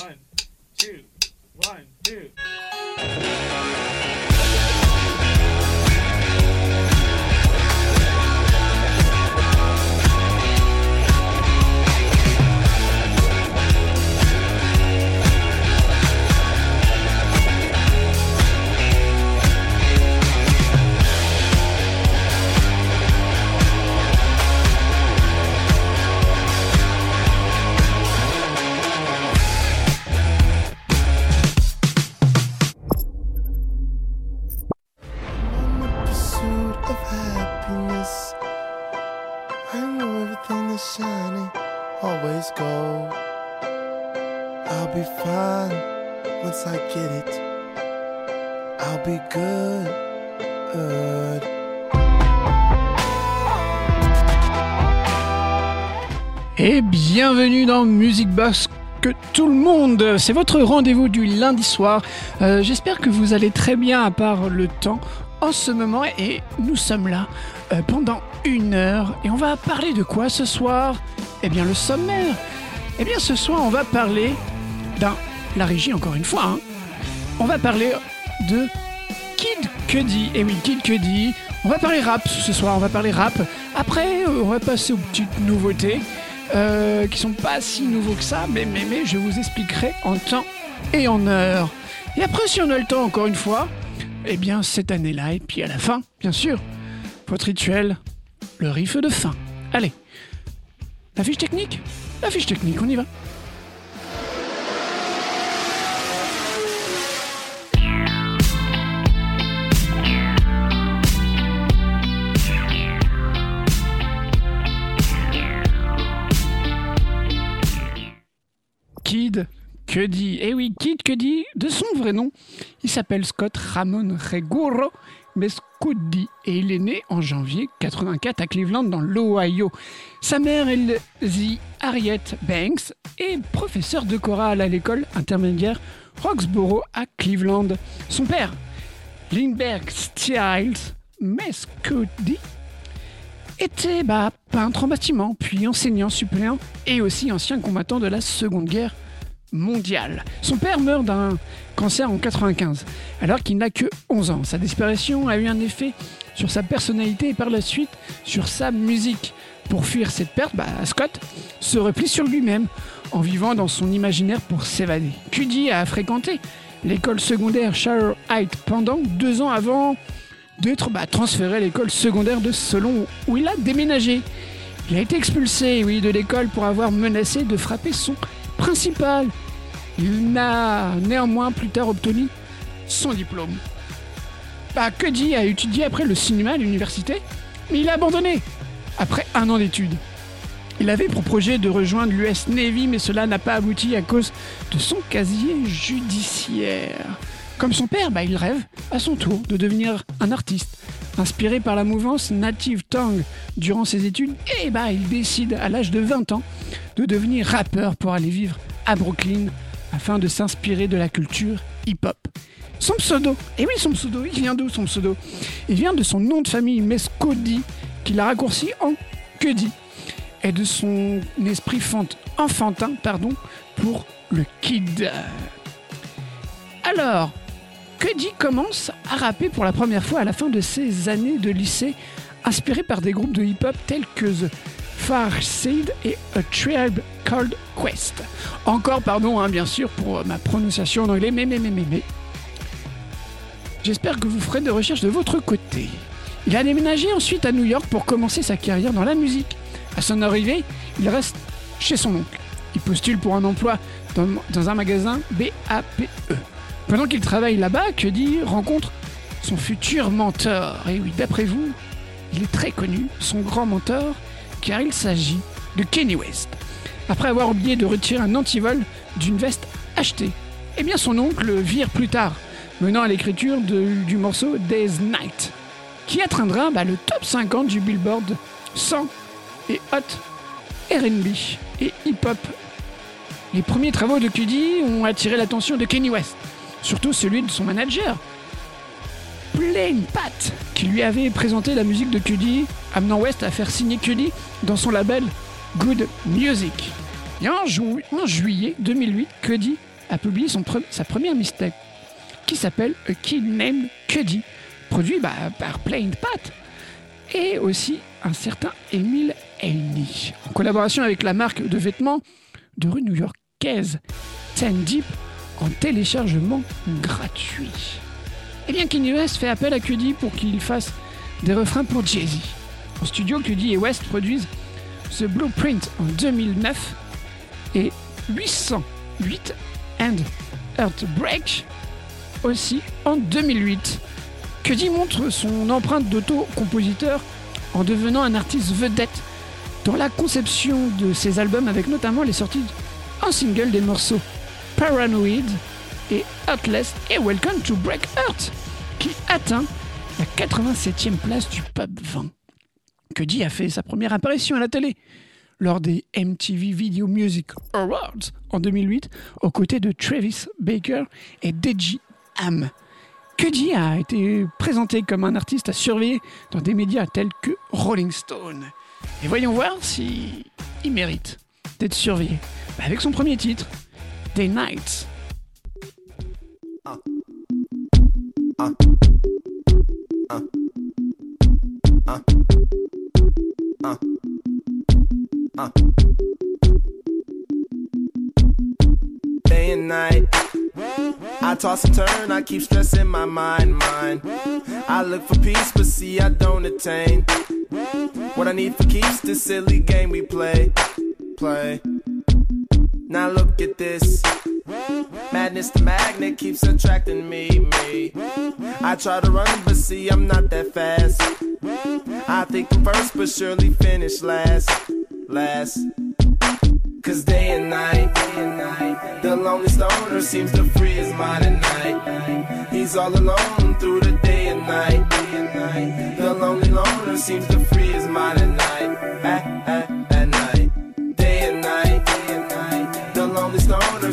One, two, one, two. Bienvenue dans Music Box que tout le monde. C'est votre rendez-vous du lundi soir. Euh, J'espère que vous allez très bien à part le temps en ce moment et nous sommes là euh, pendant une heure et on va parler de quoi ce soir? Eh bien le sommaire. Eh bien ce soir on va parler d'un la régie encore une fois. hein. On va parler de Kid Cudi. Et oui, Kid Cudi. On va parler rap ce soir, on va parler rap. Après, on va passer aux petites nouveautés euh, qui sont pas si nouveaux que ça, mais, mais, mais je vous expliquerai en temps et en heure. Et après, si on a le temps, encore une fois, eh bien, cette année-là, et puis à la fin, bien sûr, votre rituel, le riff de fin. Allez, la fiche technique La fiche technique, on y va. Kid Cudi. Eh oui, Kid Cudi, de son vrai nom, il s'appelle Scott Ramon Reguro Mescudi et il est né en janvier 84 à Cleveland dans l'Ohio. Sa mère est Lizzie Harriet Banks et professeure de chorale à l'école intermédiaire Roxborough à Cleveland. Son père, Lindbergh Stiles Mescudi, était bah, peintre en bâtiment, puis enseignant suppléant et aussi ancien combattant de la Seconde Guerre mondiale. Son père meurt d'un cancer en 95, alors qu'il n'a que 11 ans. Sa disparition a eu un effet sur sa personnalité et par la suite sur sa musique. Pour fuir cette perte, bah, Scott se replie sur lui-même en vivant dans son imaginaire pour s'évader. Cudi a fréquenté l'école secondaire Shire Heights pendant deux ans avant d'être bah, transféré à l'école secondaire de Solon où il a déménagé. Il a été expulsé, de l'école pour avoir menacé de frapper son principal. Il n'a néanmoins plus tard obtenu son diplôme. Bah, Cudi a étudié après le cinéma à l'université, mais il a abandonné après un an d'études. Il avait pour projet de rejoindre l'US Navy, mais cela n'a pas abouti à cause de son casier judiciaire. Comme son père, bah, il rêve à son tour de devenir un artiste. Inspiré par la mouvance Native Tongue durant ses études, et bah, il décide à l'âge de 20 ans de devenir rappeur pour aller vivre à Brooklyn afin de s'inspirer de la culture hip-hop. Son pseudo, et oui son pseudo, il vient d'où son pseudo? Il vient de son nom de famille Mescodi, qu'il a raccourci en Cudi, et de son esprit fant- enfantin pardon, pour le kid. Alors, Cudi commence à rapper pour la première fois à la fin de ses années de lycée, inspiré par des groupes de hip-hop tels que The Far Side et A Tribe Called Quest. Encore pardon, hein, bien sûr, pour ma prononciation en anglais, mais, mais, mais, mais, mais. J'espère que vous ferez des recherches de votre côté. Il a déménagé ensuite à New York pour commencer sa carrière dans la musique. À son arrivée, il reste chez son oncle. Il postule pour un emploi dans, dans un magasin BAPE. Pendant qu'il travaille là-bas, Cudi rencontre son futur mentor. Et oui, d'après vous, il est très connu, son grand mentor, car il s'agit de Kenny West. Après avoir oublié de retirer un antivol d'une veste achetée, eh bien son oncle le vire plus tard, menant à l'écriture du morceau Day's Night, qui atteindra bah, le top 50 du Billboard 100 et Hot R&B et hip-hop. Les premiers travaux de Cudi ont attiré l'attention de Kenny West, surtout celui de son manager, Plain Pat, qui lui avait présenté la musique de Cudi, amenant West à faire signer Cudi dans son label Good Music. Et en, ju- en juillet 2008, Cudi a publié son sa première mixtape qui s'appelle A Kid Named Cuddy, produit bah, par Plain Pat et aussi un certain Emile Elney, en collaboration avec la marque de vêtements de rue new-yorkaise Ten Deep en téléchargement gratuit. Eh bien, Kanye West fait appel à Cudi pour qu'il fasse des refrains pour Jay-Z. En studio, Cudi et West produisent The Blueprint en 2009 et 808 and Heartbreak aussi en 2008. Cudi montre son empreinte d'auto-compositeur en devenant un artiste vedette dans la conception de ses albums avec notamment les sorties en single des morceaux Paranoid et Heartless et Welcome to Break Earth qui atteint la 87e place du pub 20. Cudi a fait sa première apparition à la télé lors des MTV Video Music Awards en 2008 aux côtés de Travis Baker et Deji Ham. Cudi a été présenté comme un artiste à surveiller dans des médias tels que Rolling Stone. Et voyons voir si il mérite d'être surveillé. Avec son premier titre, Day Nights. day and night. I toss and turn, I keep stressing my mind, mind. I look for peace, but see I don't attain. What I need for keeps this silly game we play, play. Now look at this. Madness, the magnet keeps attracting me, me. I try to run, but see I'm not that fast. I think I'm first, but surely finish last, last. Cause day and night, day and night, the lonely stoner seems to free his mind at night. He's all alone through the day and night, day and night. The lonely loner seems to free his mind at night,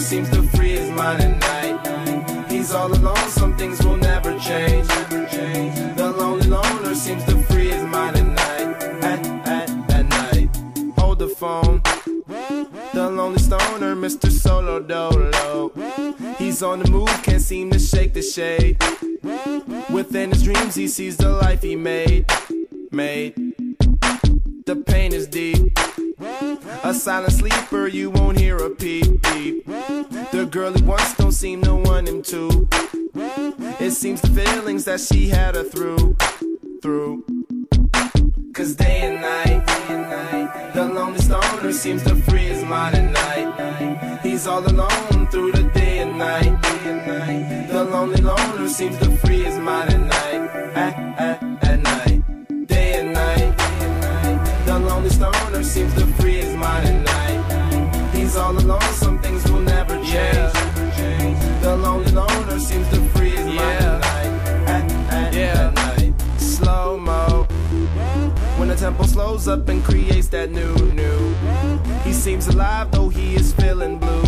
seems to free his mind at night. He's all alone, some things will never change. The lonely loner seems to free his mind at night, at, at, at night. Hold the phone. The lonely stoner, Mr. Solo Dolo. He's on the move, can't seem to shake the shade. Within his dreams, he sees the life he made. Made. The pain is deep. A silent sleeper, you won't hear a peep peep. The girl he wants don't seem to want him to. It seems the feelings that she had her through, through. Cause day and night, the lonely stoner seems to free his mind at night. He's all alone through the day and night, day and night. The lonely loner seems to free his mind at night, seems to free his mind at night. He's all alone, some things will never change. The lonely loner seems to free his mind at night, at, at, at night. Slow mo. When the tempo slows up and creates that new, new. He seems alive though he is feeling blue.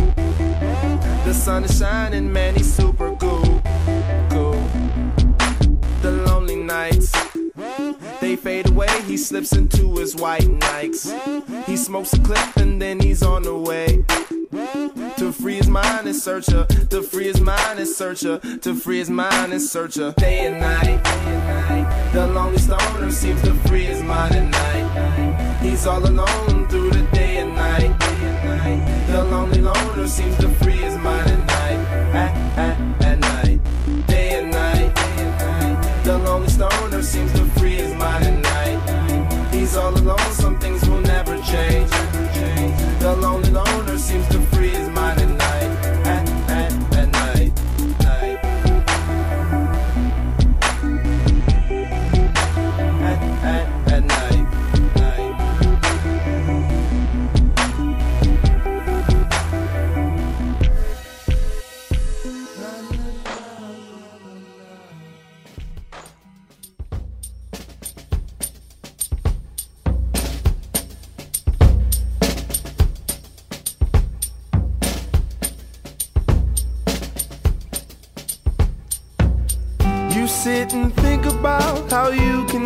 The sun is shining, man, he's super cool. Cool. The lonely nights. They fade away, he slips into his white Nikes. He smokes a clip and then he's on the way. To free his mind and searcher, to free his mind and searcher, to free his mind and searcher. Day and night. The lonely stoner seems to free his mind at night. He's all alone through the day and night, day and night. The lonely loner seems to free his mind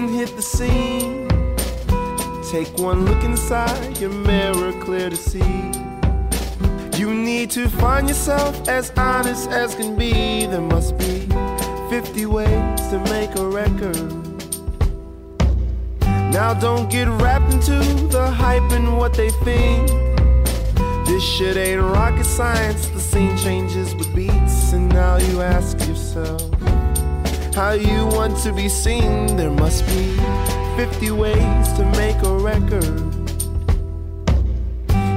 hit the scene. Take one look inside your mirror, clear to see. You need to find yourself as honest as can be. There must be 50 ways to make a record. Now don't get wrapped into the hype and what they think. This shit ain't rocket science. The scene changes with beats, and now you ask yourself how you want to be seen. There must be 50 ways to make a record.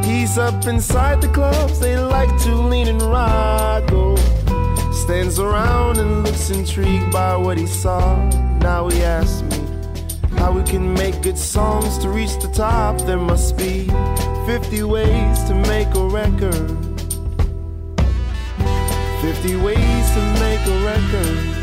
He's up inside the clubs, they like to lean and rock. Oh, stands around and looks intrigued by what he saw. Now he asks me how we can make good songs to reach the top. There must be 50 ways to make a record. 50 ways to make a record.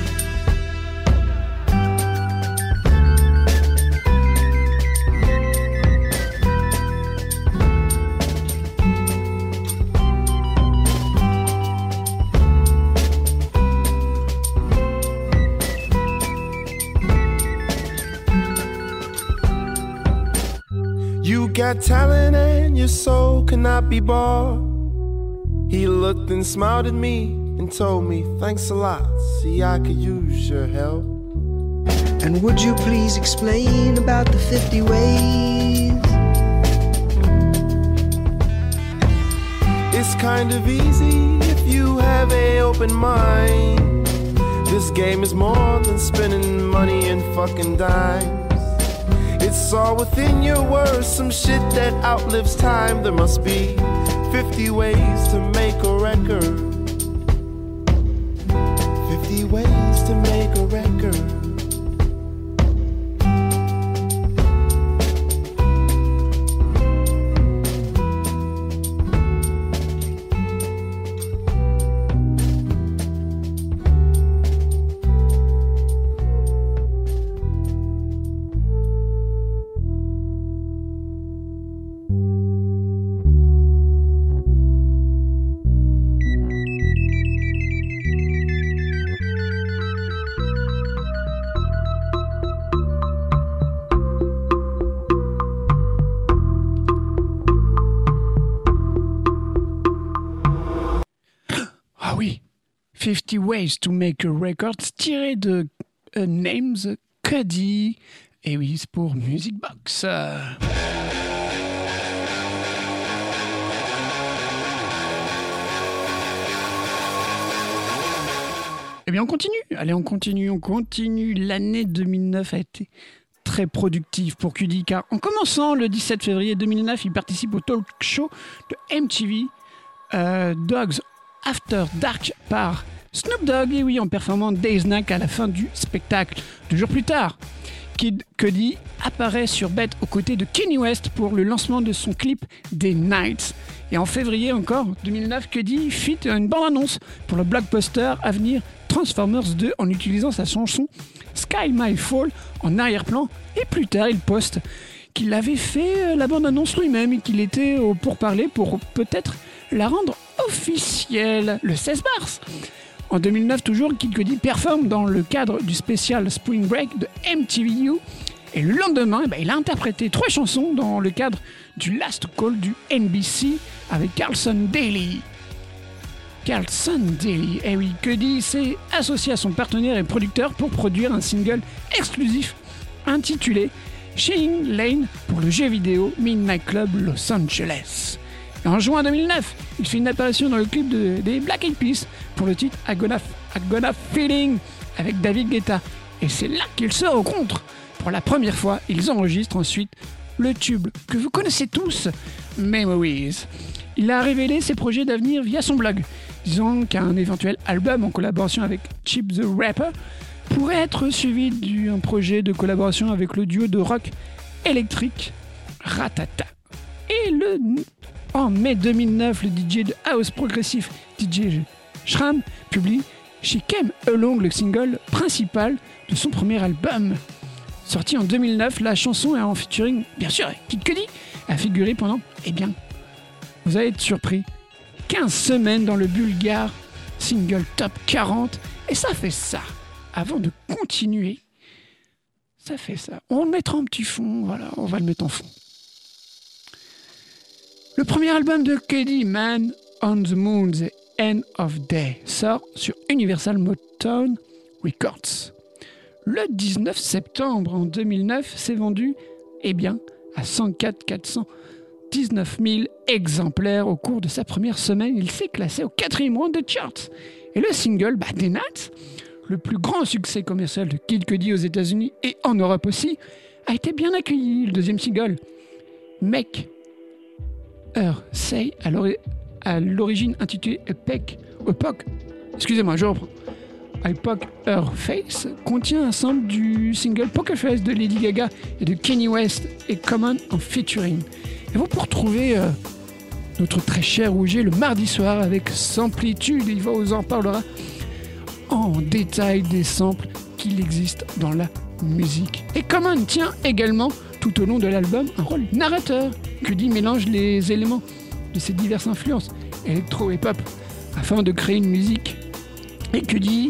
Got talent and your soul cannot be bought. He looked and smiled at me and told me, Thanks a lot. See, I could use your help. And would you please explain about the 50 ways? It's kind of easy if you have a open mind. This game is more than spending money and fucking dimes. All within your words, some shit that outlives time. There must be 50 ways to make a record. 50 ways to make a record. 50 Ways to Make a Record, tiré de A Names Cuddy. Et oui, c'est pour Music Box. Euh, Eh bien, on continue. Allez, on continue, on continue. L'année 2009 a été très productive pour QD car en commençant le 17 février 2009, il participe au talk show de MTV euh, Dogs After Dark par Snoop Dogg, et oui, en performant Days Snack à la fin du spectacle. Deux jours plus tard, Kid Cudi apparaît sur Bet aux côtés de Kanye West pour le lancement de son clip Des Nights. Et en février encore, 2009, Cudi fit une bande-annonce pour le blockbuster à venir Transformers 2 en utilisant sa chanson Sky My Fall en arrière-plan. Et plus tard, il poste qu'il avait fait euh, la bande-annonce lui-même et qu'il était au pourparler pour peut-être la rendre officielle le 16 mars. En 2009, toujours, Kid Cudi performe dans le cadre du spécial Spring Break de MTVU. Et le lendemain, eh ben, il a interprété trois chansons dans le cadre du Last Call du NBC avec Carlson Daly. Carlson Daly, eh oui, Cudi s'est associé à son partenaire et producteur pour produire un single exclusif intitulé Shane Lane pour le jeu vidéo Midnight Club Los Angeles. En juin 2009, il fait une apparition dans le clip de- des Black Eyed Peas pour le titre I Gonna, Feeling avec David Guetta. Et c'est là qu'ils se rencontrent. Pour la première fois, ils enregistrent ensuite le tube que vous connaissez tous, Memories. Il a révélé ses projets d'avenir via son blog, disant qu'un éventuel album en collaboration avec Chip the Rapper pourrait être suivi d'un projet de collaboration avec le duo de rock électrique Ratata. Et le, en mai 2009, le DJ de house progressif DJ Shram publie She Came Along, le single principal de son premier album. Sorti en 2009, la chanson est en featuring, bien sûr, Kid Cudi, a figuré pendant, eh bien, vous allez être surpris, 15 semaines dans le bulgare single top 40, et ça fait ça. Avant de continuer, ça fait ça. On le mettra en petit fond, voilà, on va le mettre en fond. Le premier album de Cudi, Man on the Moon, The End of Day sort sur Universal Motown Records. Le 19 septembre en 2009, s'est vendu, eh bien, à 104 419 000 exemplaires au cours de sa première semaine. Il s'est classé au quatrième rang des charts. Et le single, bah, Des le plus grand succès commercial de Kid Cudi aux États-Unis et en Europe aussi, a été bien accueilli. Le deuxième single, Make Her Say, à l'ori- à l'origine intitulé Epic, Epoch, excusez-moi, je reprends. Epoch Her Face contient un sample du single Poker Face de Lady Gaga et de Kanye West et Common en featuring. Et vous pour retrouver euh, notre très cher Rouget le mardi soir avec Samplitude, il vous en parlera en détail des samples qu'il existe dans la musique. Et Common tient également tout au long de l'album un rôle narrateur. Cudi mélange les éléments de ses diverses influences, électro et pop, afin de créer une musique. Et Cudi,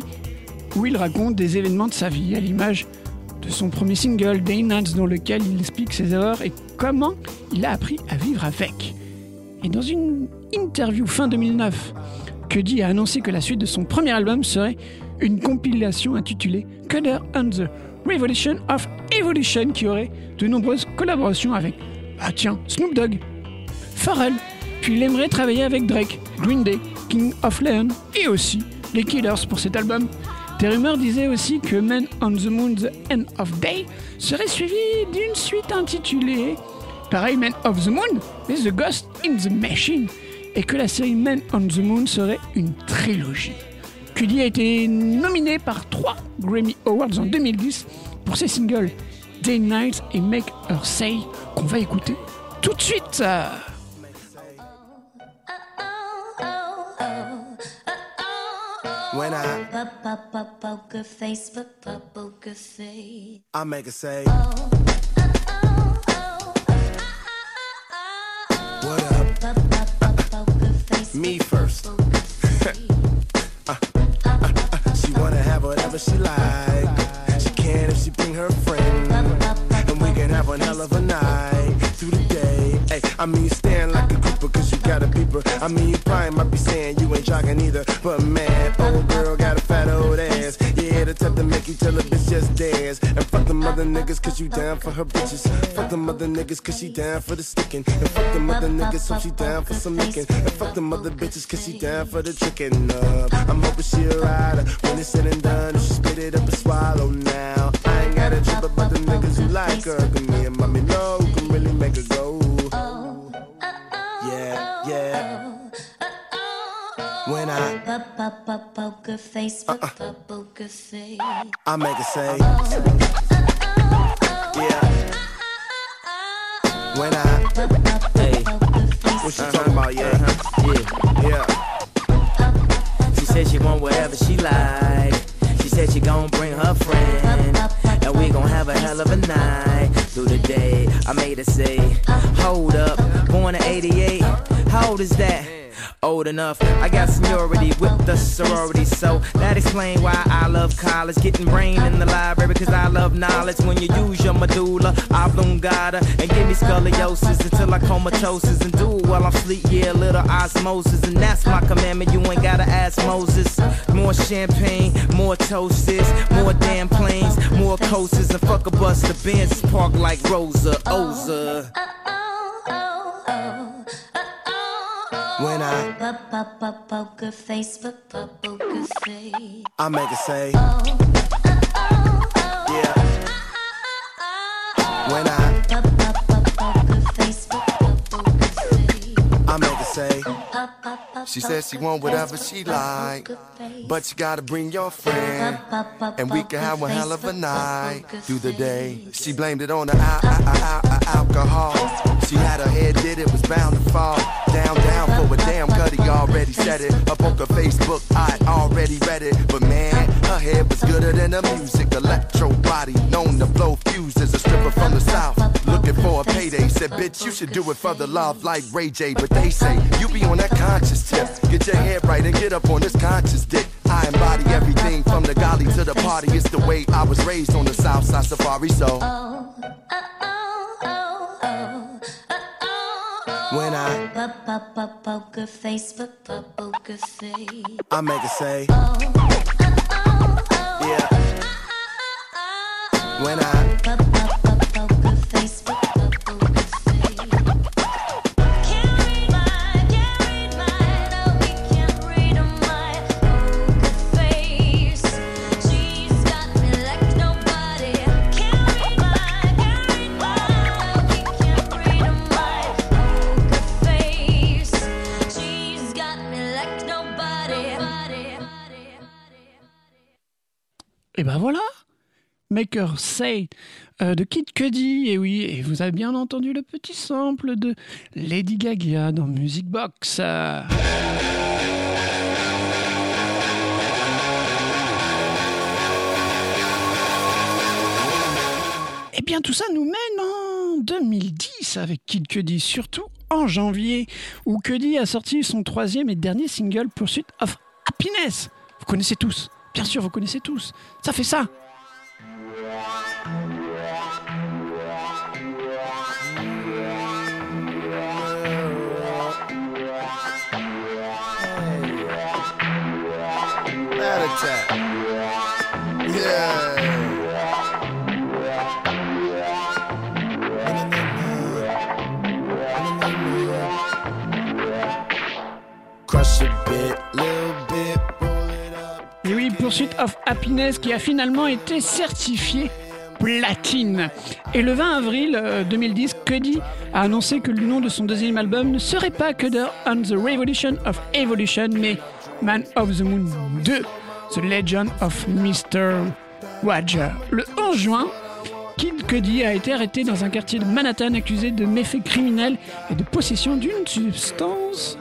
où il raconte des événements de sa vie, à l'image de son premier single, Day Nights, dans lequel il explique ses erreurs et comment il a appris à vivre avec. Et dans une interview fin 2009, Cudi a annoncé que la suite de son premier album serait une compilation intitulée Cutter and the Revolution of Evolution qui aurait de nombreuses collaborations avec, ah tiens, Snoop Dogg, Pharrell, puis il aimerait travailler avec Drake, Green Day, King of Leon et aussi les Killers pour cet album. Des rumeurs disaient aussi que Men on the Moon The End of Day serait suivi d'une suite intitulée pareil Men of the Moon, mais The Ghost in the Machine, et que la série Men on the Moon serait une trilogie. Cudi a été nominé par trois Grammy Awards en 2010 pour ses singles Day Night et Make Her Say qu'on va écouter tout de suite. I, make it say? Me first. Have whatever she like. She can if she bring her friend. And we can have one hell of a night I mean, you stand like a grouper cause you got a beeper. I mean, you probably might be saying you ain't jogging either. But man, old girl got a fat old ass. Yeah, the type to make you tell a bitch just dance. And fuck them other niggas cause you down for her bitches. Fuck them other niggas cause she down for the sticking. And fuck them other niggas so she down for some licking. And fuck them other bitches cause she down for the tricking. Uh, I'm hoping she a rider when it's said and done. She spit it up and swallow now. I ain't got a trip about the niggas who like her. Cause me and mommy know who can really make her Poker face, poker face. I make a say, yeah. When I, Hey, what you talking about, yeah? Uh-huh. yeah. Yeah. She said she want whatever she like. She said she gon' bring her friend. And we gon' have a hell of a night through the day. I made her say, Hold up, born in 88. How old is that? Old enough, I got seniority with the sorority, so that explain why I love college. Getting brain in the library, cause I love knowledge. When you use your medulla oblongata and give me scoliosis until I comatosis and do it while I'm sleep, yeah, little osmosis. And that's my commandment, you ain't gotta ask Moses. More champagne, more toasts, more damn planes, more coasters, and fuck a bus the Benz park like Rosa Oza. When I, Poker face, poker face. I make it say, yeah. When I, Poker face, poker face. I make it say, She said she want whatever she like, but you gotta bring your friend. And we can have one hell of a night through the day. She blamed it on the al- al- al- al- alcohol. She had her head did it was bound to fall. Down, down for a damn cutty already said it. Up on her Facebook, I already read it. But man, her head was gooder than the music. Electro body, known to blow fuses. A stripper from the south, looking for a payday. Said, bitch, you should do it for the love like Ray J. But they say, you be on that conscious tip. Get your head right and get up on this conscious dick. I embody everything from the golly to the party. It's the way I was raised on the south side safari. So oh, uh, When I, poker face, poker face. I make it say, Oh, oh, oh. oh. yeah. Uh, uh, uh, when I, Et ben voilà Maker Say euh, de Kid Cudi, et oui, et vous avez bien entendu le petit sample de Lady Gaga dans Music Box. Eh bien, tout ça nous mène en 2010 avec Kid Cudi, surtout en janvier, où Cudi a sorti son troisième et dernier single Pursuit of Happiness. Vous connaissez tous, bien sûr, vous connaissez tous. Ça fait ça. Pursuit of Happiness qui a finalement été certifié platine. Et le 20 avril euh, 2010, Cudi a annoncé que le nom de son deuxième album ne serait pas Cutter on the Revolution of Evolution, mais Man of the Moon 2, The Legend of Mr. Roger. Le 11 juin, Kid Cudi a été arrêté dans un quartier de Manhattan accusé de méfaits criminels et de possession d'une substance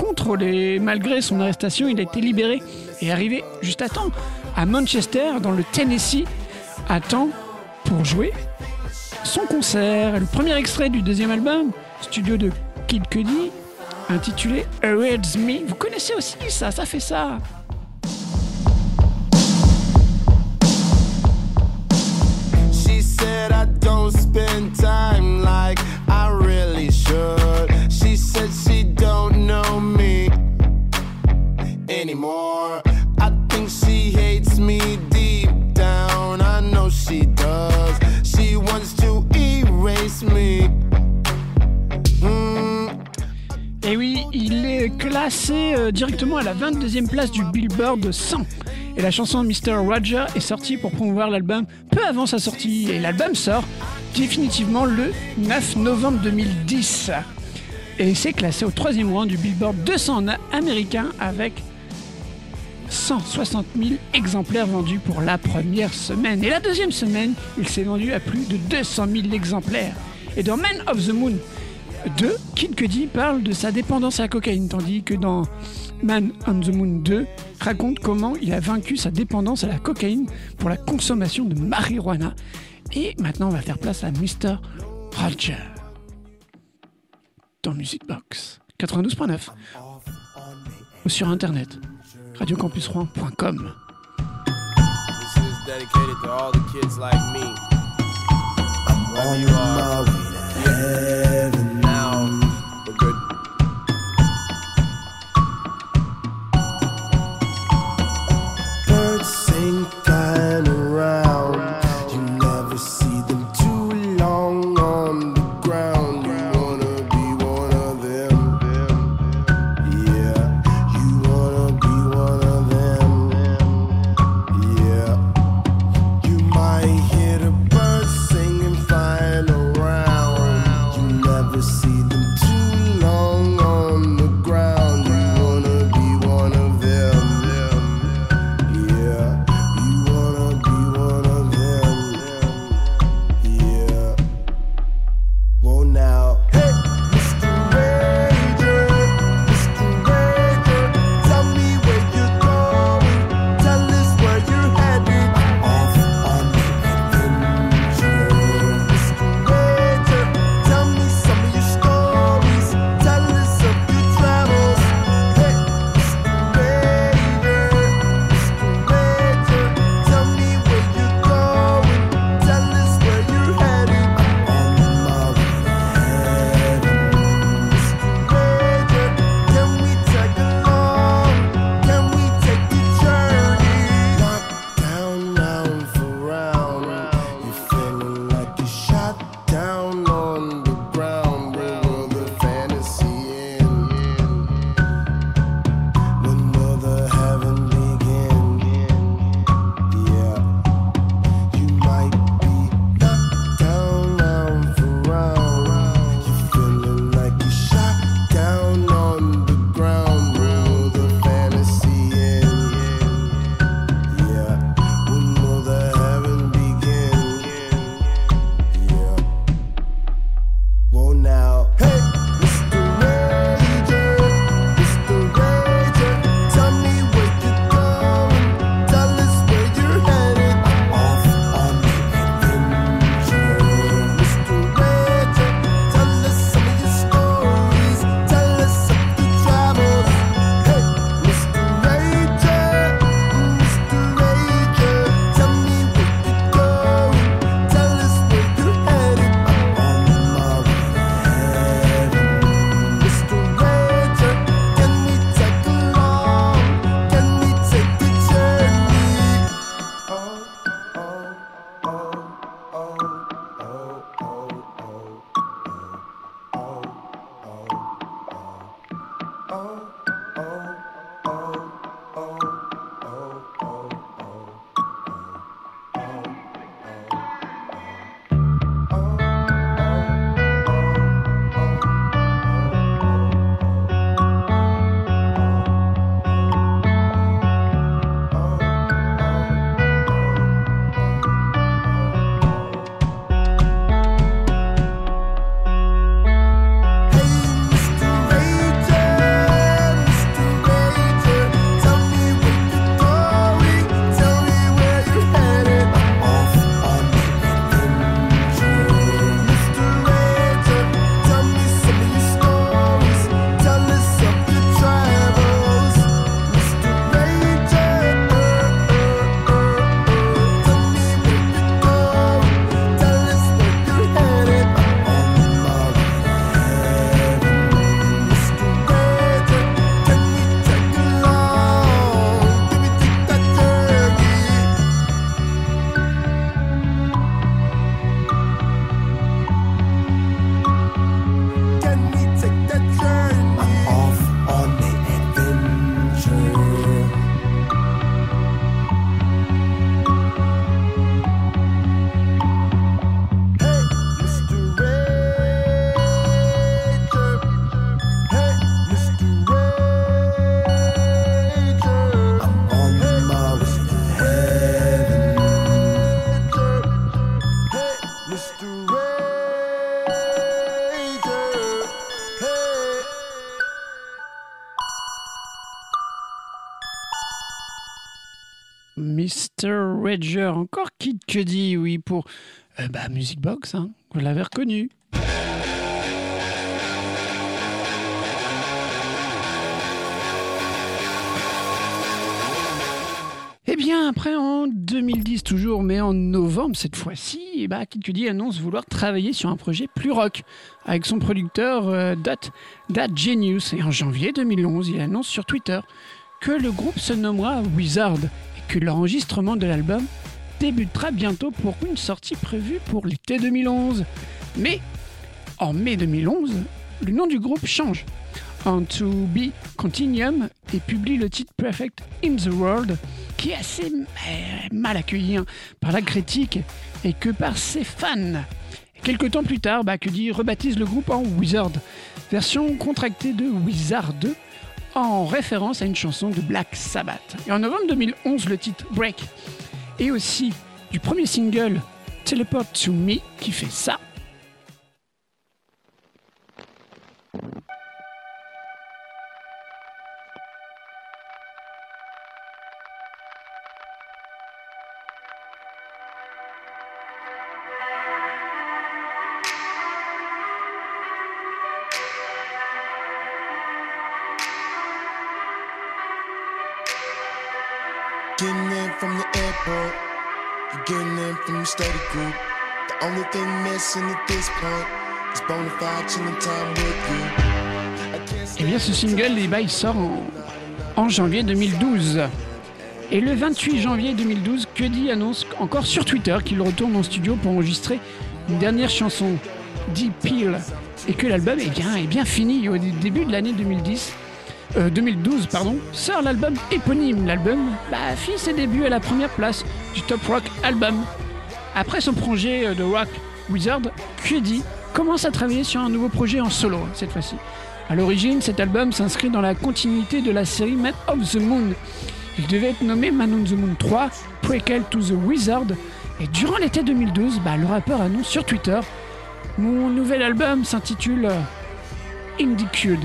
contrôlée. Malgré son arrestation, il a été libéré et arrivé juste à temps à Manchester, dans le Tennessee, à temps pour jouer son concert. Le premier extrait du deuxième album, studio de Kid Cudi, intitulé Awaits Me. Vous connaissez aussi ça, ça fait ça. Don't spend time like I really should. She said Et oui, il est classé euh, directement à la 22e place du Billboard 100. Et la chanson Mr. Roger est sortie pour promouvoir l'album peu avant sa sortie. Et l'album sort définitivement le 9 novembre 2010. Et c'est classé au troisième rang du Billboard 200 américain avec 160 000 exemplaires vendus pour la première semaine. Et la deuxième semaine, il s'est vendu à plus de 200 000 exemplaires. Et dans Man of the Moon 2, Kid Cudi parle de sa dépendance à la cocaïne, tandis que dans Man on the Moon 2, raconte comment il a vaincu sa dépendance à la cocaïne pour la consommation de marijuana. Et maintenant, on va faire place à Mr. Roger dans Music Box 92.9 ou sur internet radiocampusrouen.com. This is dedicated Encore Kid Cudi, oui, pour euh, bah, Music Box, hein, vous l'avez reconnu. Eh bien, après, en 2010 toujours, mais en novembre cette fois-ci, eh bah, Kid Cudi annonce vouloir travailler sur un projet plus rock avec son producteur euh, Dot That Genius. Et en janvier 2011, il annonce sur Twitter que le groupe se nommera Wizard l'enregistrement de l'album débutera bientôt pour une sortie prévue pour l'été 2011. Mais en mai 2011, le nom du groupe change en To Be Continuum et publie le titre Perfect in the World qui est assez euh, mal accueilli hein, par la critique et que par ses fans. Et quelques temps plus tard, bah, rebaptise le groupe en Wizard, version contractée de Wizard 2 en référence à une chanson de Black Sabbath. Et en novembre 2011, le titre Break et aussi du premier single Teleport to Me qui fait ça. From Eh bien, ce single, ben, il sort en, janvier 2012. Et le 28 janvier 2012, Cudi annonce encore sur Twitter qu'il retourne en studio pour enregistrer une dernière chanson, Deep Peel, et que l'album est bien, est bien fini. Au dé- début de l'année 2010, euh, 2012, pardon, sort l'album éponyme. L'album bah, fit ses débuts à la première place du Top Rock Album. Après son projet euh, de rock Wizard, Cudi commence à travailler sur un nouveau projet en solo, hein, cette fois-ci. À l'origine, cet album s'inscrit dans la continuité de la série Man of the Moon. Il devait être nommé Man on the Moon 3, Prequel to the Wizard. Et durant l'été 2012, bah, le rappeur annonce sur Twitter Mon nouvel album s'intitule euh, Indicud.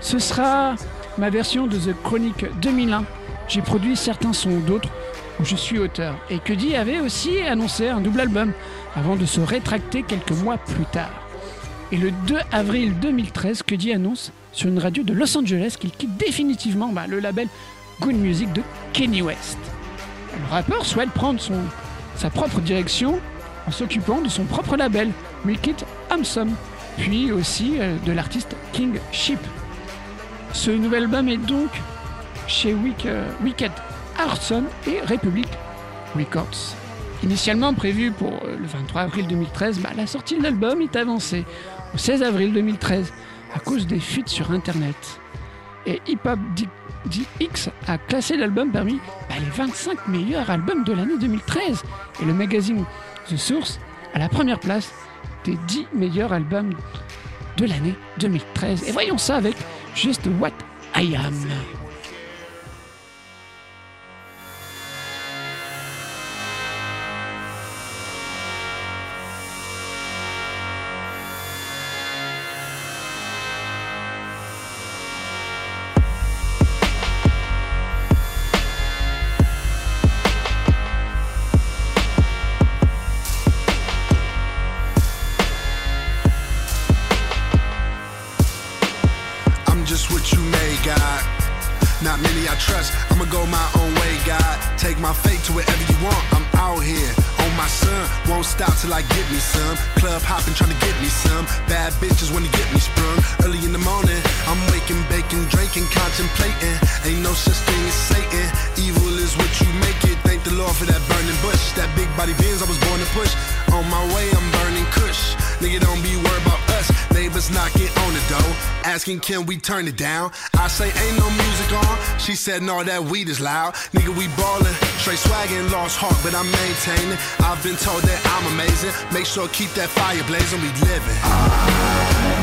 Ce sera ma version de The Chronic 2001. J'ai produit certains sons, d'autres où je suis auteur. Et Cudi avait aussi annoncé un double album avant de se rétracter quelques mois plus tard. Et le 2 avril 2013, Cudi annonce sur une radio de Los Angeles qu'il quitte définitivement bah, le label Good Music de Kanye West. Le rappeur souhaite prendre sa propre direction en s'occupant de son propre label, Wicked Handsome, puis aussi euh, de l'artiste King Sheep. Ce nouvel album est donc chez euh, Wicked Arson et Republic Records. Initialement prévu pour euh, le 23 avril 2013, bah, la sortie de l'album est avancée au 16 avril 2013 à cause des fuites sur Internet. Et Hip Hop DX a classé l'album parmi bah, les 25 meilleurs albums de l'année 2013 et le magazine The Source à la première place des 10 meilleurs albums de l'année 2013. Et voyons ça avec juste What I Am. Turn it down. I say ain't no music on. She said no, that weed is loud. Nigga, we ballin', straight swaggin', lost heart, but I'm maintaining. I've been told that I'm amazing. Make sure keep that fire blazing. We living. I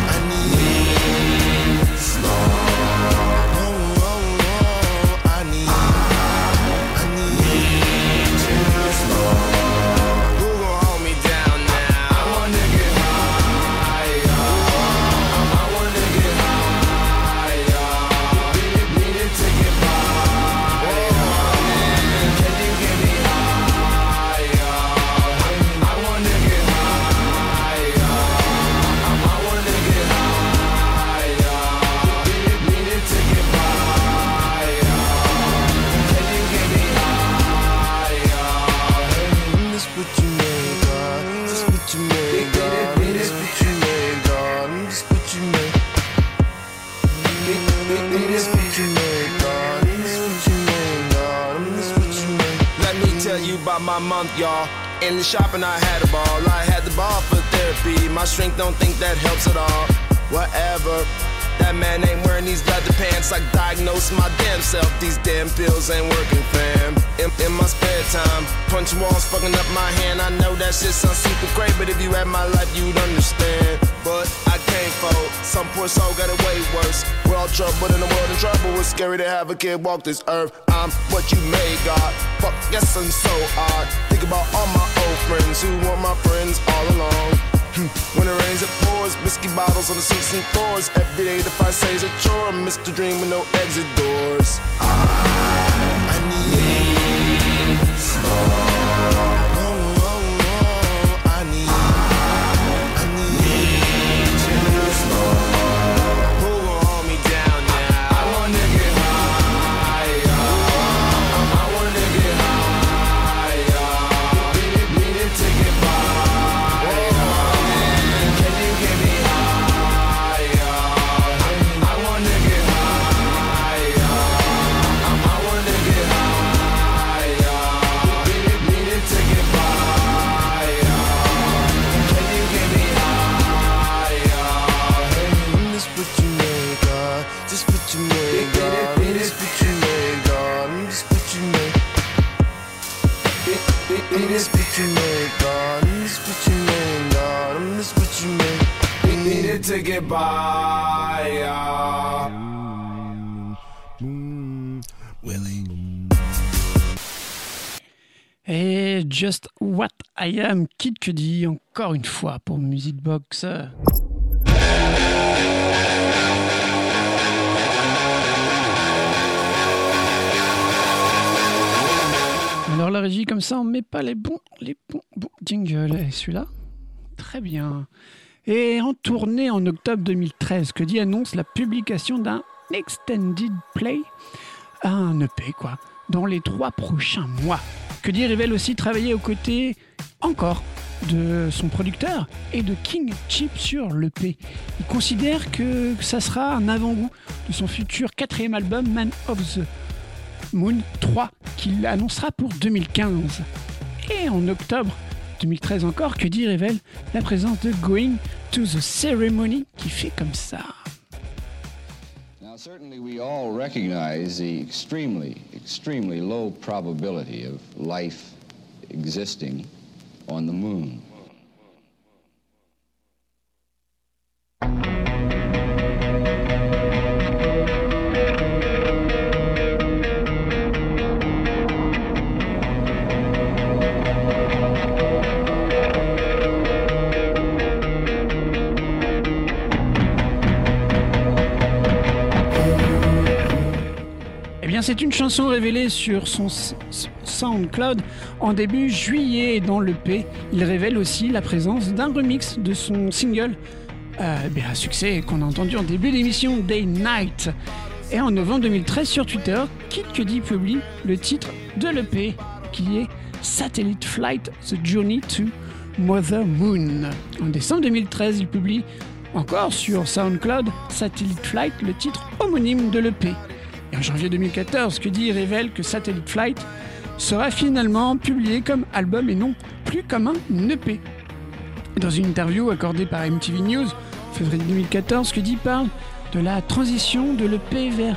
my month, y'all. In the shopping, I had a ball. I had the ball for therapy. My strength don't think that helps at all. Whatever. That man ain't wearing these leather pants. I diagnosed my damn self. These damn pills ain't working, fam. In, in my spare time, punch walls fucking up my hand. I know that shit sounds super great, but if you had my life, you'd understand. But I can't fold. Some poor soul got it way worse. We're all trouble in the world in trouble. It's scary to have a kid walk this earth. I'm what you made, God. Fuck, yes, I'm so odd. Think about all my old friends who were my friends all along. When it rains, it pours. Whiskey bottles on the seats and floors. Every day the fight says a chore. Mr. Dream with no exit doors. Ah, I need slow. Willie. Et Just What I Am, Kid Cudi, encore une fois pour Music Box. Alors la régie comme ça, on met pas les bons, les bons, bons jingles. Et celui-là, très bien. Et en tournée en octobre 2013, que annonce la publication d'un extended play, un EP quoi, dans les trois prochains mois. Que révèle aussi travailler aux côtés encore de son producteur et de King Chip sur l'EP. Il considère que ça sera un avant-goût de son futur quatrième album Man of the Moon 3 qu'il annoncera pour 2015. Et en octobre 2013 encore, que révèle la présence de Going to the Ceremony qui fait comme ça. Now, certainly, we all recognize the extremely, extremely low probability of life existing on the moon. C'est une chanson révélée sur son SoundCloud en début juillet. Et Dans l'EP, il révèle aussi la présence d'un remix de son single, euh, eh bien, un succès qu'on a entendu en début d'émission, Day Night. Et en novembre 2013, sur Twitter, Kid Cudi publie le titre de l'EP, qui est Satellite Flight The Journey to Mother Moon. En décembre 2013, il publie encore sur SoundCloud Satellite Flight, le titre homonyme de l'EP. Et en janvier 2014, Cudi révèle que Satellite Flight sera finalement publié comme album et non plus comme un EP. Dans une interview accordée par MTV News, février 2014, Cudi parle de la transition de l'EP vers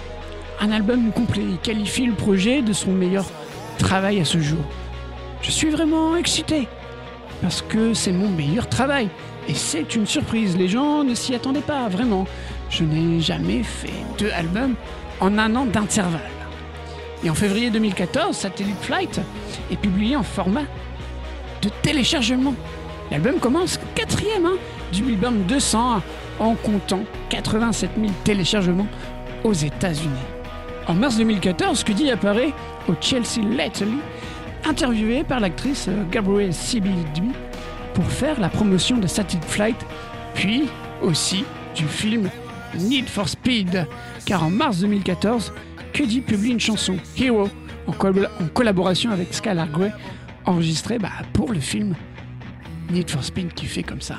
un album complet. Il qualifie le projet de son meilleur travail à ce jour. Je suis vraiment excité parce que c'est mon meilleur travail et c'est une surprise. Les gens ne s'y attendaient pas vraiment. Je n'ai jamais fait deux albums en un an d'intervalle. Et en février 2014, Satellite Flight est publié en format de téléchargement. L'album commence quatrième hein, du Billboard 200 en comptant 87 000 téléchargements aux États-Unis. En mars 2014, Cudi apparaît au Chelsea Lately, interviewé par l'actrice euh, Gabrielle Sibyl-Duby pour faire la promotion de Satellite Flight, puis aussi du film Need for Speed. Car en mars 2014, Cudi publie une chanson, Hero, en, col- en collaboration avec Skylar Grey, enregistrée bah, pour le film Need for Speed qui fait comme ça.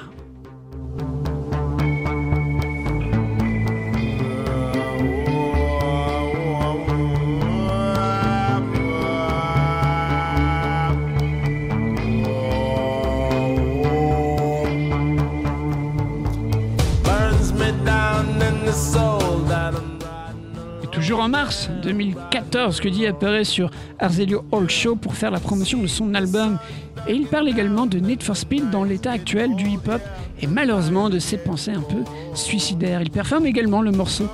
En mars 2014, Cudi apparaît sur Arzelio Hall Show pour faire la promotion de son album. Et il parle également de Need for Speed dans l'état actuel du hip-hop et malheureusement de ses pensées un peu suicidaires. Il performe également le morceau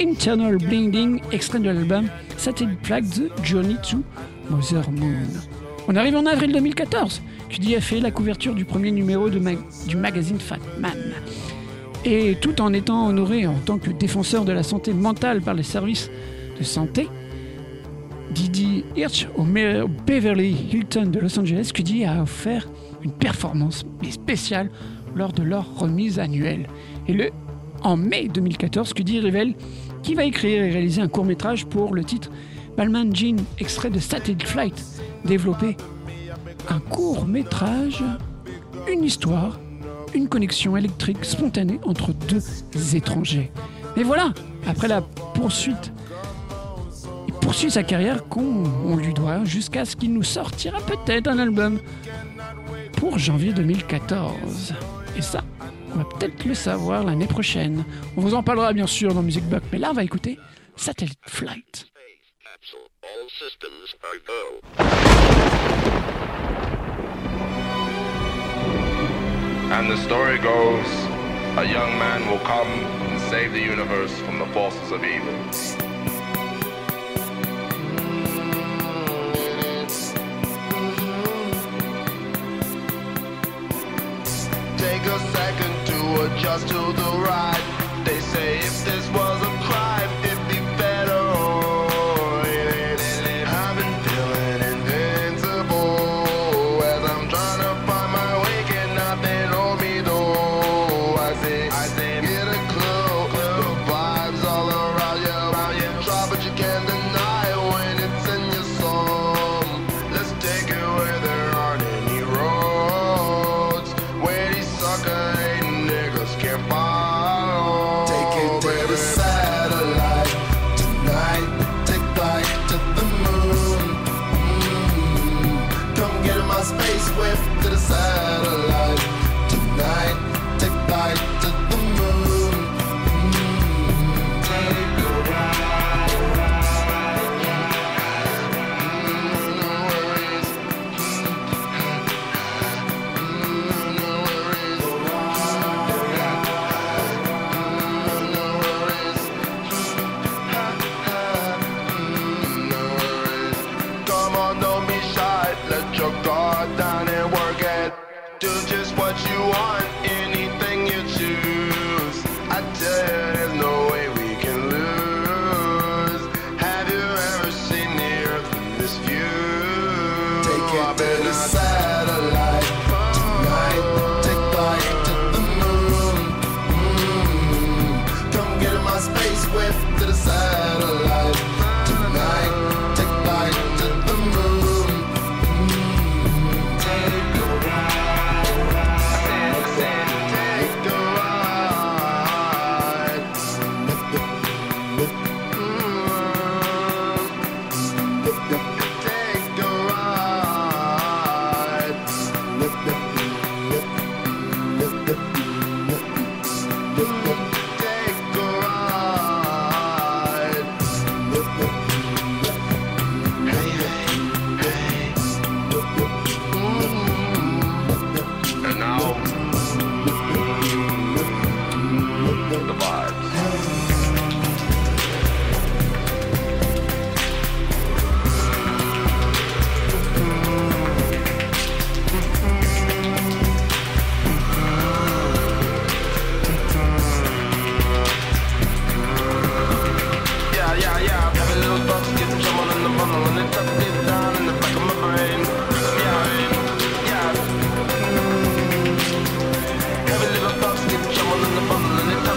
Internal Blinding, extrait de l'album Satellite Flag The Journey to Mother Moon. On arrive en avril 2014. Cudi a fait la couverture du premier numéro de du magazine Fat Man. Et tout en étant honoré en tant que défenseur de la santé mentale par les services de santé, Didi Hirsch au Beverly Hilton de Los Angeles, Cudi a offert une performance spéciale lors de leur remise annuelle. Et le, en mai 2014, Cudi révèle qu'il va écrire et réaliser un court-métrage pour le titre Balmain Jean, extrait de Satellite Flight, développé un court-métrage, une histoire, une connexion électrique spontanée entre deux étrangers. Mais voilà, après la poursuite, il poursuit sa carrière qu'on on lui doit jusqu'à ce qu'il nous sortira peut-être un album pour janvier 2014. Et ça, on va peut-être le savoir l'année prochaine. On vous en parlera bien sûr dans Music Box, mais là on va écouter Satellite Flight. And the story goes a young man will come and save the universe from the forces of evil. Take a second to adjust to the right. They say if this was in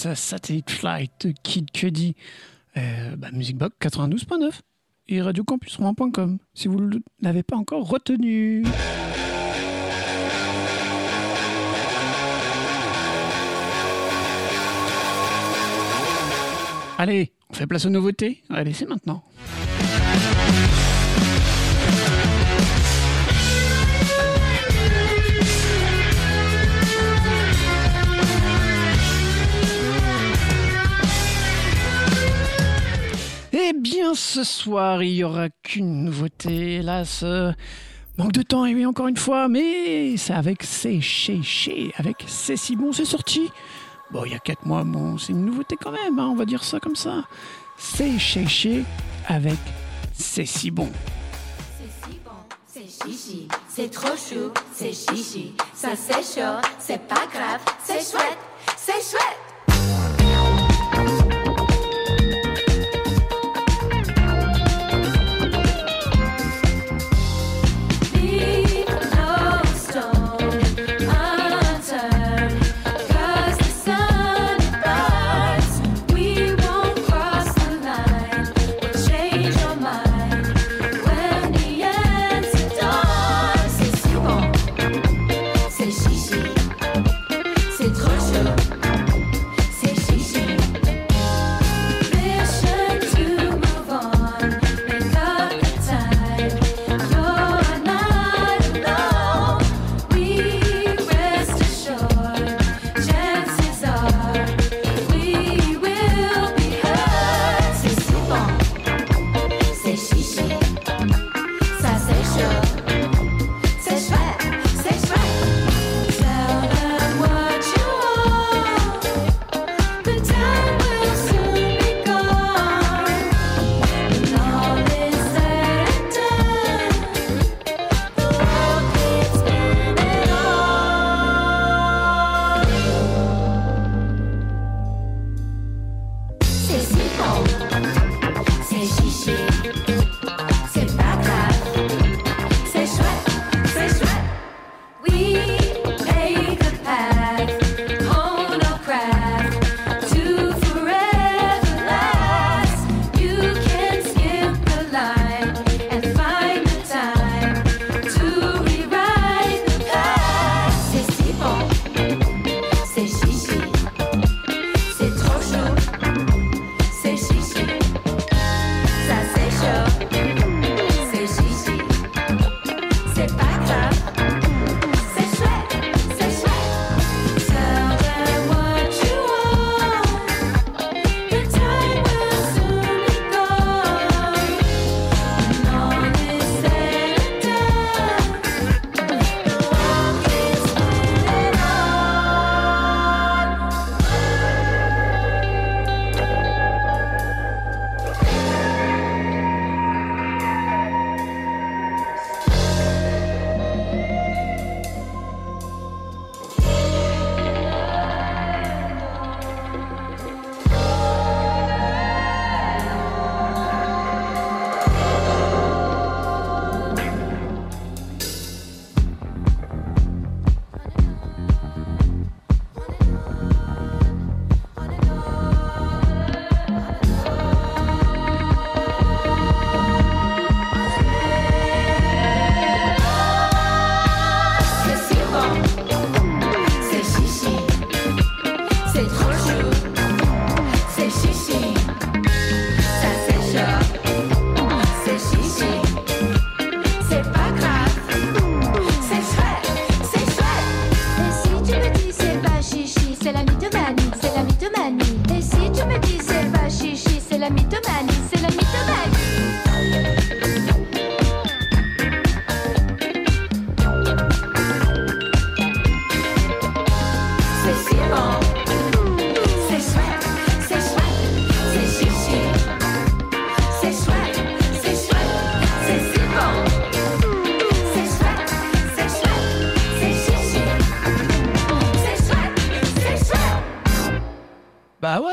Satellite Flight, Kid Cudi, euh, bah, Music Box 92.9 et radiocampusrouen.com si vous ne l'avez pas encore retenu. Allez, on fait place aux nouveautés Allez, c'est maintenant. Eh bien, ce soir, il y aura qu'une nouveauté. Hélas, euh, manque de temps, et oui, encore une fois, mais c'est avec C'est Chez avec C'est si bon, c'est sorti. Bon, il y a 4 mois, bon, c'est une nouveauté quand même, hein, on va dire ça comme ça. C'est Chez Chez, avec C'est si bon. C'est si bon, c'est c'est trop chou, c'est chichi. Ça c'est chaud, c'est pas grave, c'est chouette, c'est chouette.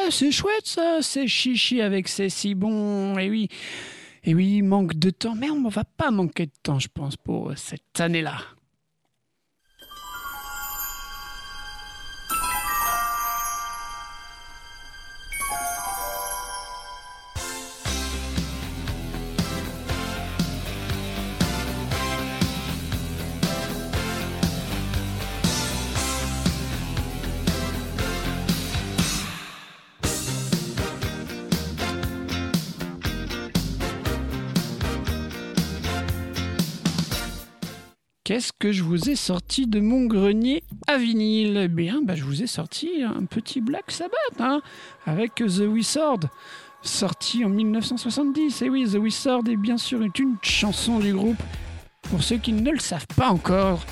C'est chouette ça, c'est chichi avec c'est si bon. Et oui, et oui, manque de temps, mais on va pas manquer de temps, je pense, pour cette année-là. Qu'est-ce que je vous ai sorti de mon grenier à vinyle Eh bien, bah, je vous ai sorti un petit Black Sabbath, hein, avec The Wizard, sorti en 1970. Et oui, The Wizard est bien sûr une chanson du groupe, pour ceux qui ne le savent pas encore,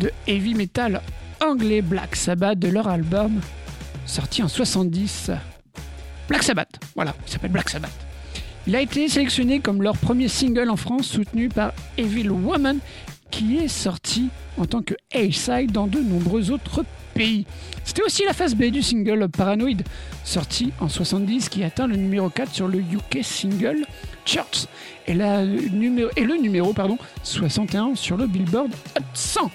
de heavy metal anglais Black Sabbath de leur album, sorti en 70. Black Sabbath, voilà, il s'appelle Black Sabbath. Il a été sélectionné comme leur premier single en France, soutenu par Evil Woman, qui est sorti en tant que A-side dans de nombreux autres pays. C'était aussi la phase B du single Paranoid, sorti en 70, qui atteint le numéro 4 sur le UK single Charts et, le numéro pardon, 61 sur le Billboard Hot 100.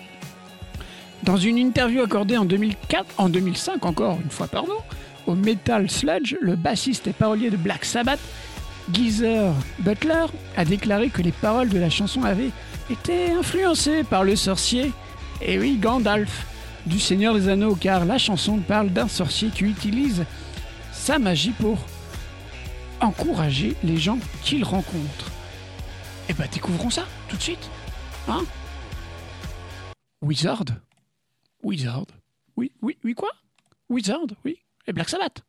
Dans une interview accordée en 2004, en 2005 encore une fois pardon, au Metal Sludge, le bassiste et parolier de Black Sabbath, Geezer Butler, a déclaré que les paroles de la chanson avaient été influencées par le sorcier, et oui Gandalf, du Seigneur des Anneaux, car la chanson parle d'un sorcier qui utilise sa magie pour encourager les gens qu'il rencontre. Et bah découvrons ça tout de suite, hein. Wizard. Wizard. Oui, oui, oui quoi? Wizard, oui. Et Black Sabbath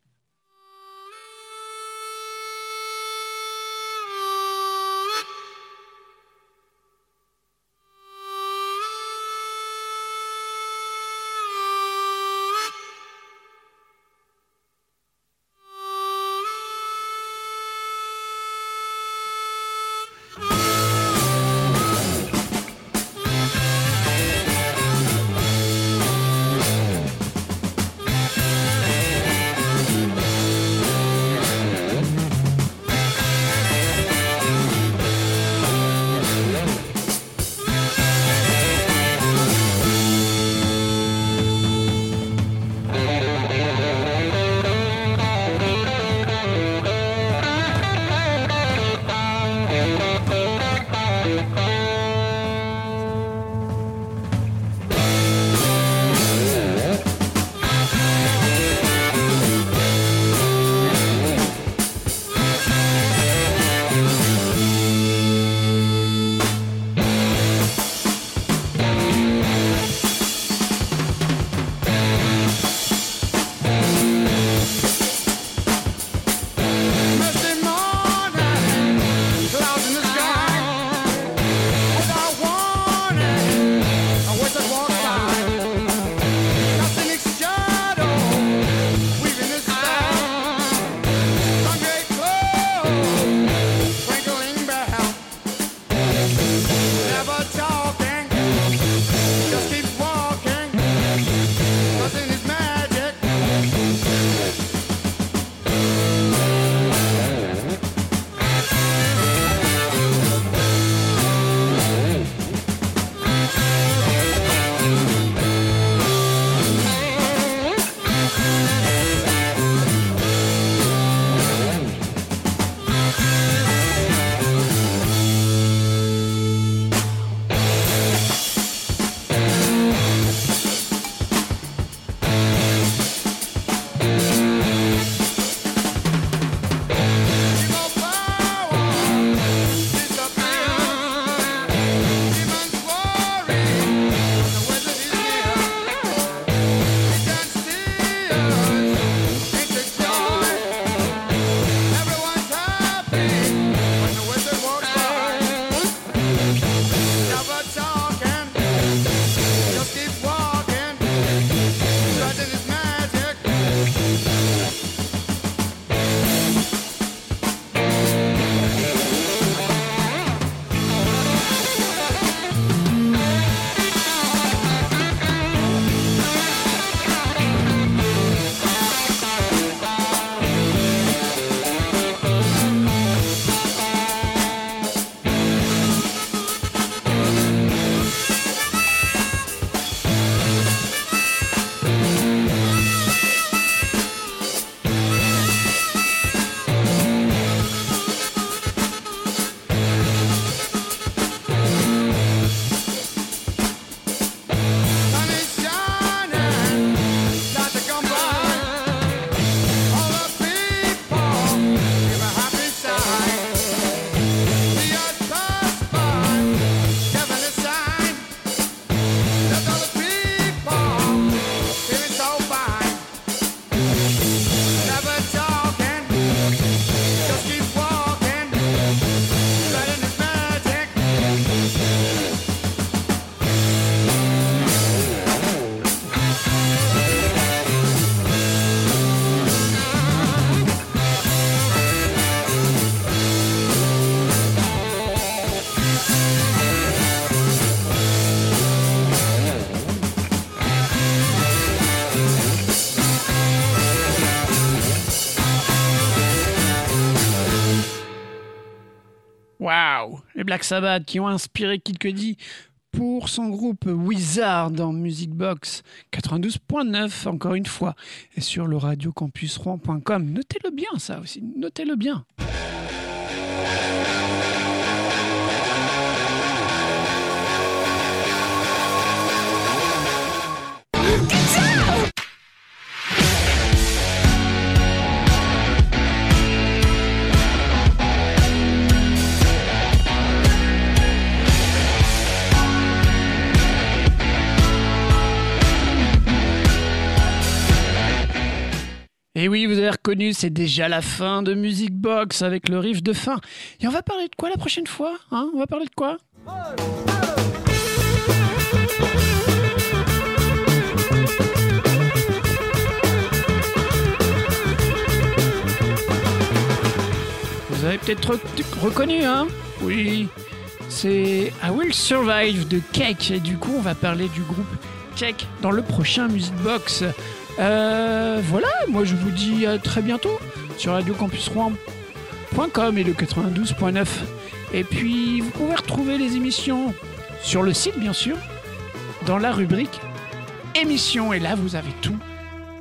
Les Black Sabbath qui ont inspiré Kid Cudi pour son groupe Wizard en Music Box 92.9 encore une fois et sur le radiocampusrouen.com. Notez-le bien ça aussi, notez-le bien. Et oui, vous avez reconnu, c'est déjà la fin de Music Box avec le riff de fin. Et on va parler de quoi la prochaine fois hein? On va parler de quoi? Vous avez peut-être re- reconnu, hein? Oui, c'est I Will Survive de Cake. Et du coup, on va parler du groupe Cake dans le prochain Music Box. Euh, voilà, moi je vous dis à très bientôt sur radiocampusrouen.com et le 92.9. Et puis, vous pouvez retrouver les émissions sur le site, bien sûr, dans la rubrique émissions. Et là, vous avez tout,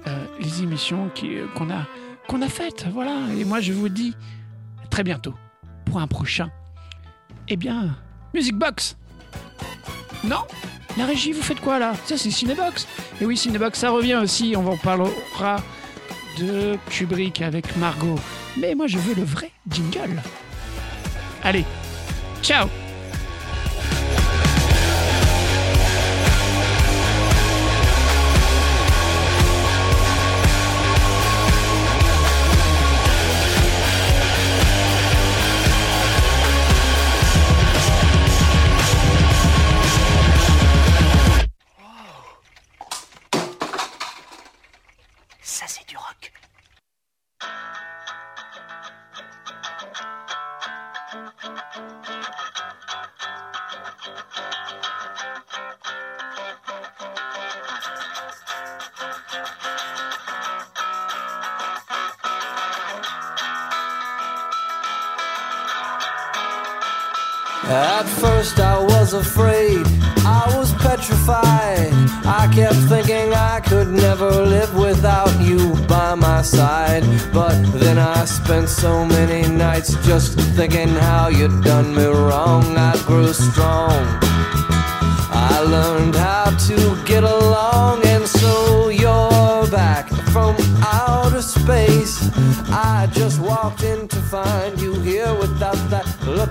euh, les émissions euh, qu'on a, qu'on a faites. Voilà, et moi je vous dis à très bientôt pour un prochain. Eh bien, Music Box Non? La régie, vous faites quoi là? Ça, c'est Cinebox. Et oui, Cinebox, ça revient aussi. On en parlera de Kubrick avec Margot. Mais moi, je veux le vrai jingle. Allez, ciao spent so many nights just thinking how you'd done me wrong. I grew strong. I learned how to get along, and so you're back from outer space. I just walked in to find you here that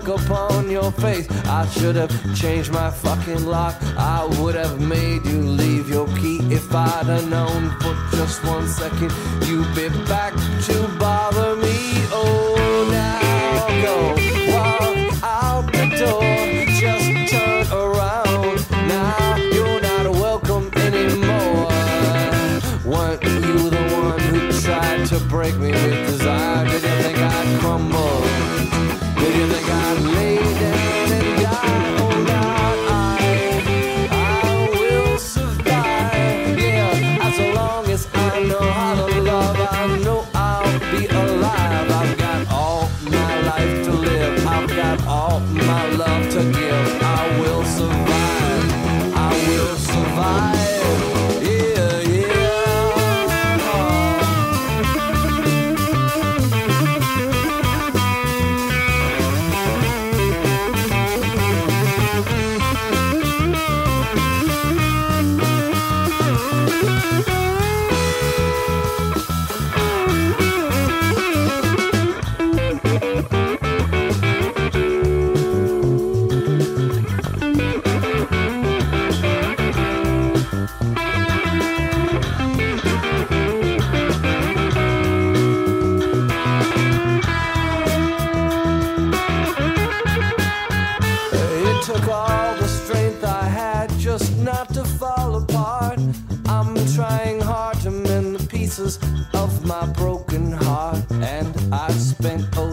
look upon your face. I should have changed my fucking lock. I would have made you leave your key if I'd have known for just one second you'd be back to bother me. Oh, now go walk out the door. Just turn around. Now you're not welcome anymore. Weren't you the one who tried to break me with desire?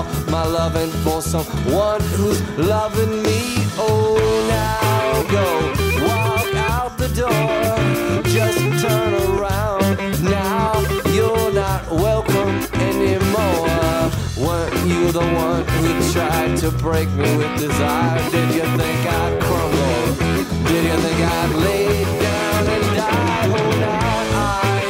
all my loving for someone who's loving me. Oh, now go walk out the door. Just turn around. Now you're not welcome anymore. Weren't you the one who tried to break me with desire? Did you think I'd crumble? Did you think I'd lay down and die? Oh, now I,